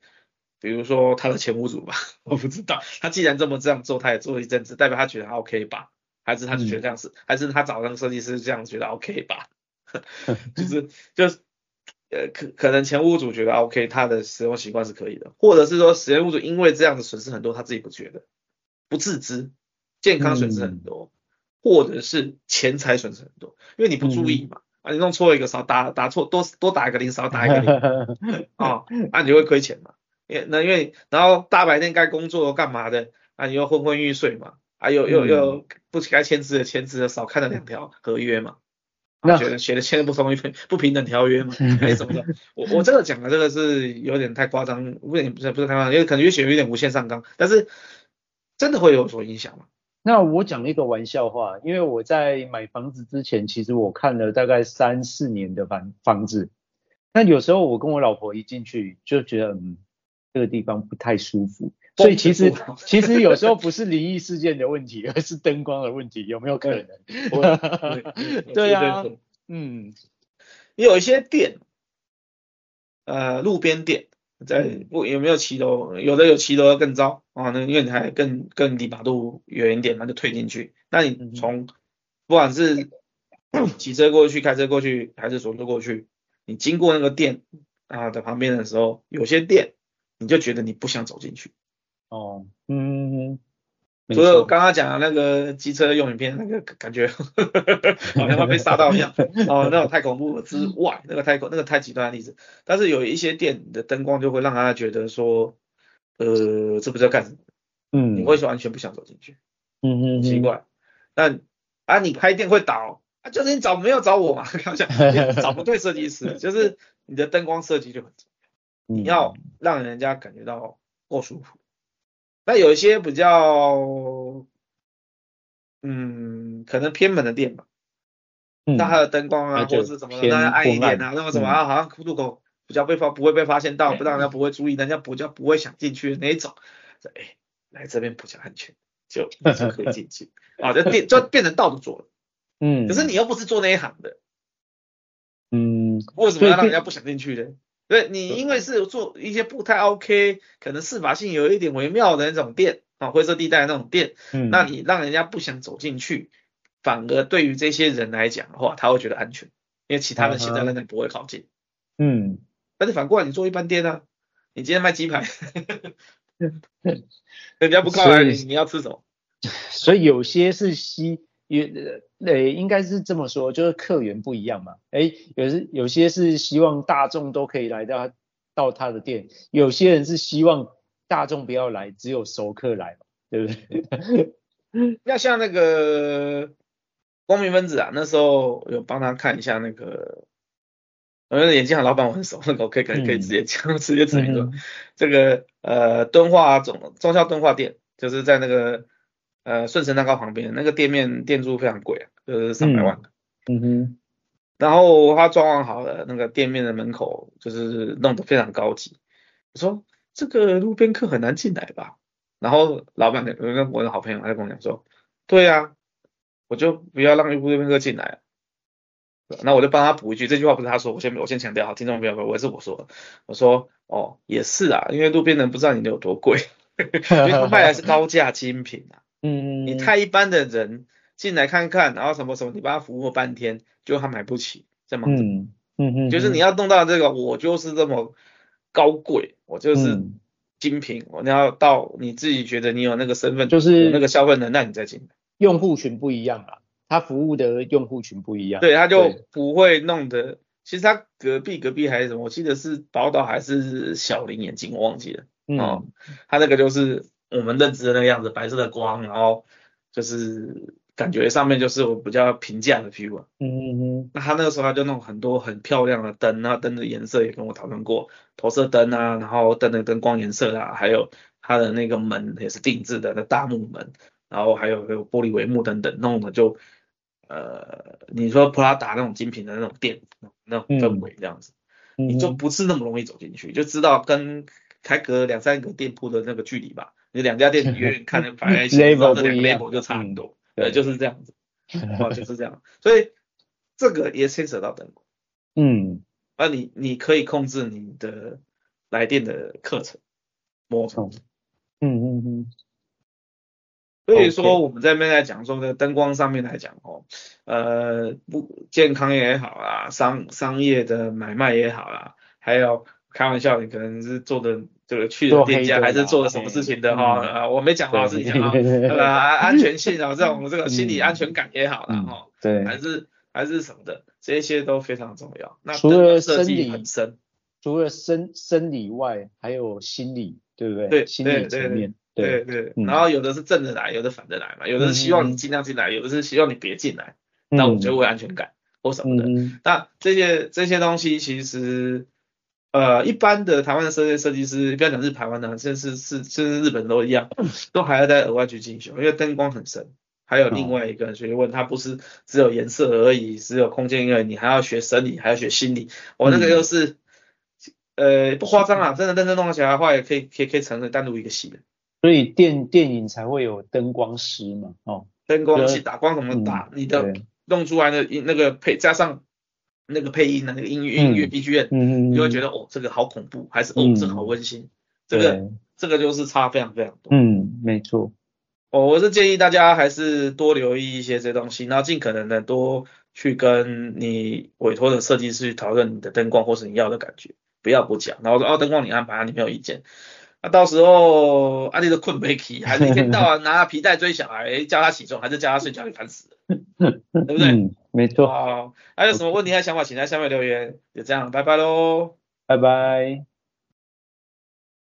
Speaker 1: 比如说他的前屋主吧，我不知道，他既然这么这样做，他也做一阵子，代表他觉得他 OK 吧？还是他就觉得这样子？嗯、还是他找那个设计师这样觉得 OK 吧？就是 就是呃可可能前屋主觉得 OK，他的使用习惯是可以的，或者是说前屋主因为这样子损失很多，他自己不觉得，不自知，健康损失很多，嗯、或者是钱财损失很多，因为你不注意嘛。嗯啊，你弄错一个少打打错多多打一个零少打一个零 啊，啊你就会亏钱嘛，因那因为然后大白天该工作干嘛的啊，你又昏昏欲睡嘛，啊又又又不该签字的签字的少看了两条合约嘛，那觉得写的签的不同意不平等条约嘛，还是什么的，我我这个讲的这个是有点太夸张，不点不是不是太夸张，因为可能越写越有点无限上纲，但是真的会有所影响嘛。
Speaker 2: 那我讲一个玩笑话，因为我在买房子之前，其实我看了大概三四年的房房子。那有时候我跟我老婆一进去就觉得，嗯，这个地方不太舒服。所以其实 其实有时候不是灵异事件的问题，而是灯光的问题，有没有可能？对啊，嗯，
Speaker 1: 有一些店，呃，路边店。在不有没有骑楼？有的有骑楼更糟啊，那因为你还更更离马路远一点那，就退进去。那你从不管是骑车过去、开车过去，还是走路过去，你经过那个店啊的旁边的时候，有些店你就觉得你不想走进去。
Speaker 2: 哦，嗯。
Speaker 1: 除了刚刚讲的那个机车用影片，那个感觉 好像他被杀到一样，哦，那种太恐怖之外，那个太恐那个太极端的例子。但是有一些店的灯光就会让他觉得说，呃，这不知道干什么，嗯，你会说完全不想走进去，嗯嗯，奇怪。但啊，你开店会倒啊，就是你找没有找我嘛，开玩笑，找不对设计师，就是你的灯光设计就很重要，你要让人家感觉到够舒服。那有一些比较，嗯，可能偏门的店吧，那、嗯、它的灯光啊，或者是什么，那要暗一点啊，那么什么啊，好像入口比较被发不会被发现到，不让人家不会注意，人家比较不会想进去的那一种，哎，来这边比较安全，就就可以进。去啊，就变就变成倒着做了，嗯，可是你又不是做那一行的，
Speaker 2: 嗯，
Speaker 1: 为什么要让人家不想进去呢？对，你因为是做一些不太 OK，可能司法性有一点微妙的那种店啊，灰色地带的那种店，嗯，那你让人家不想走进去，反而对于这些人来讲的话，他会觉得安全，因为其他人现在那里不会靠近，
Speaker 2: 嗯，
Speaker 1: 但是反过来你做一般店啊，你今天卖鸡排，人家不靠来，你你要吃什么？
Speaker 2: 所以有些是吸。也呃，应该是这么说，就是客源不一样嘛。哎，有些有些是希望大众都可以来到到他的店，有些人是希望大众不要来，只有熟客来嘛，对不对？
Speaker 1: 要像那个光明分子啊，那时候有帮他看一下那个，我觉得眼镜行老板我很熟，那个我可以可以可以直接讲，嗯、直接指明说，嗯、这个呃敦化总中校敦化店，就是在那个。呃，顺城蛋糕旁边那个店面店租非常贵啊，就是上百万。
Speaker 2: 嗯，嗯哼。
Speaker 1: 然后他装潢好了，那个店面的门口就是弄得非常高级。我说这个路边客很难进来吧？然后老板跟我的好朋友他就跟我讲说，对啊，我就不要让路边客进来。那我就帮他补一句，这句话不是他说，我先我先强调好，听众朋友们，我是我说的。我说哦，也是啊，因为路边人不知道你的有多贵，因为他卖的是高价精品啊。
Speaker 2: 嗯，
Speaker 1: 你太一般的人进来看看，然后什么什么，你帮他服务半天，就他买不起，在忙着。
Speaker 2: 嗯嗯，
Speaker 1: 就是你要弄到这个，我就是这么高贵，我就是精品，我、要到你自己觉得你有那个身份，就是那个消费能，耐你再进来。
Speaker 2: 用户群不一样啊，他服务的用户群不一样，
Speaker 1: 对，他就不会弄得。其实他隔壁隔壁还是什么，我记得是宝岛还是小林眼镜，我忘记了。嗯，哦、他那个就是。我们认知的那个样子，白色的光，然后就是感觉上面就是我比较平价的 view 啊。
Speaker 2: 嗯嗯嗯。
Speaker 1: 那他那个时候他就弄很多很漂亮的灯，那灯的颜色也跟我讨论过，投射灯啊，然后灯的灯光颜色啊，还有它的那个门也是定制的，那大木门，然后还有有玻璃帷幕等等，弄的就呃，你说普拉达那种精品的那种店，那种氛围这样子，嗯、你就不是那么容易走进去，就知道跟开隔两三个店铺的那个距离吧。你两家店远远看的 反而这两个 level 就差很多，对，就是这样子，哦，就是这样，所以这个也牵扯到灯光，
Speaker 2: 嗯，
Speaker 1: 啊你你可以控制你的来电的课程模组。
Speaker 2: 嗯嗯嗯。
Speaker 1: 所以说我们在那边来讲说呢，灯光上面来讲哦，呃，不健康也好啊，商商业的买卖也好啦，还有开玩笑，你可能是做的这个去的店家，还是做了什么事情的哈，啊，我没讲到自己讲啊，呃，安全性啊，这种这个心理安全感也好啦哈，
Speaker 2: 对，
Speaker 1: 还是还是什么的，这些都非常重要。那
Speaker 2: 除了
Speaker 1: 设计很深，
Speaker 2: 除了生生理外，还有心理，对不对？
Speaker 1: 对，
Speaker 2: 心理层面。
Speaker 1: 对对，然后有的是正的来，有的反的来嘛，有的是希望你尽量进来，有的是希望你别进来，那我们就会安全感或什么的。那这些这些东西其实，呃，一般的台湾的设计设计师，不要讲是台湾的，甚至是甚至日本都一样，都还要再额外去进修，因为灯光很深，还有另外一个学问，它不是只有颜色而已，只有空间而已，你还要学生理，还要学心理，我那个又是，呃，不夸张啊，真的认真弄起来的话，也可以可以可以成为单独一个系的。
Speaker 2: 所以电电影才会有灯光师嘛，哦，
Speaker 1: 灯光师打光怎么打，嗯、你的弄出来的那个配加上那个配音的那个音乐音乐 BGM，嗯嗯，你就会觉得哦这个好恐怖，还是哦这个好温馨，这个这个就是差非常非常多，
Speaker 2: 嗯，没错，
Speaker 1: 哦我是建议大家还是多留意一些这些东西，然后尽可能的多去跟你委托的设计师去讨论你的灯光或是你要的感觉，不要不讲，然后说哦灯光你安排，你没有意见。那、啊、到时候阿弟都困没起，还是一天到晚拿皮带追小孩，叫他起床，还是叫他睡觉，你烦死了，对不对？
Speaker 2: 嗯，没错。
Speaker 1: 好，还有什么问题、还有想法，请在下面留言。就这样，拜拜喽，
Speaker 2: 拜拜。